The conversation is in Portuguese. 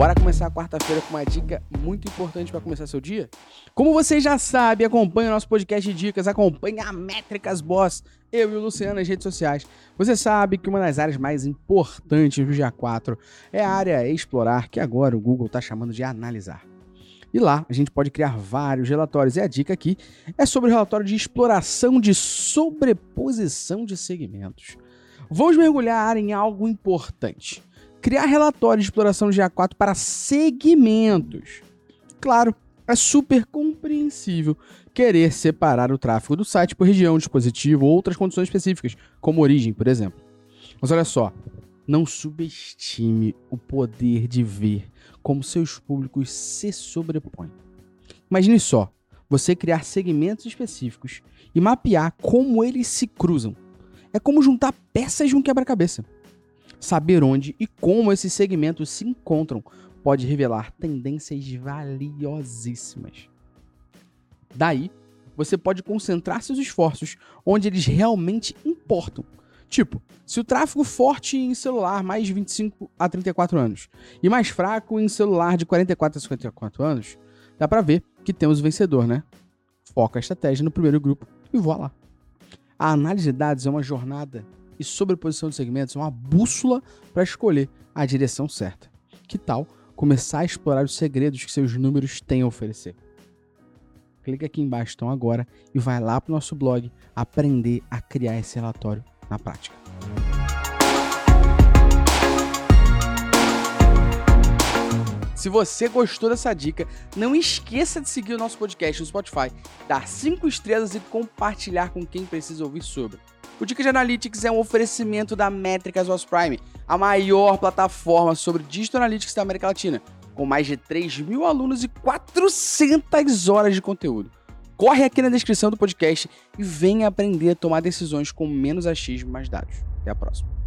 Bora começar a quarta-feira com uma dica muito importante para começar seu dia? Como você já sabe, acompanha o nosso podcast de dicas, acompanha a Métricas Boss, eu e o Luciano nas redes sociais. Você sabe que uma das áreas mais importantes do dia 4 é a área explorar, que agora o Google está chamando de analisar. E lá a gente pode criar vários relatórios. E a dica aqui é sobre o relatório de exploração de sobreposição de segmentos. Vamos mergulhar em algo importante criar relatórios de exploração de GA4 para segmentos. Claro, é super compreensível querer separar o tráfego do site por região, dispositivo ou outras condições específicas, como origem, por exemplo. Mas olha só, não subestime o poder de ver como seus públicos se sobrepõem. Imagine só, você criar segmentos específicos e mapear como eles se cruzam. É como juntar peças de um quebra-cabeça. Saber onde e como esses segmentos se encontram pode revelar tendências valiosíssimas. Daí, você pode concentrar seus esforços onde eles realmente importam. Tipo, se o tráfego forte em celular mais de 25 a 34 anos e mais fraco em celular de 44 a 54 anos, dá para ver que temos o vencedor, né? Foca a estratégia no primeiro grupo e voa lá. A análise de dados é uma jornada e sobreposição de segmentos é uma bússola para escolher a direção certa. Que tal começar a explorar os segredos que seus números têm a oferecer? Clica aqui embaixo então agora e vai lá para o nosso blog aprender a criar esse relatório na prática. Se você gostou dessa dica, não esqueça de seguir o nosso podcast no Spotify, dar 5 estrelas e compartilhar com quem precisa ouvir sobre. O de Analytics é um oferecimento da Métricas Was Prime, a maior plataforma sobre Digital Analytics da América Latina, com mais de 3 mil alunos e 400 horas de conteúdo. Corre aqui na descrição do podcast e venha aprender a tomar decisões com menos achismo e mais dados. Até a próxima.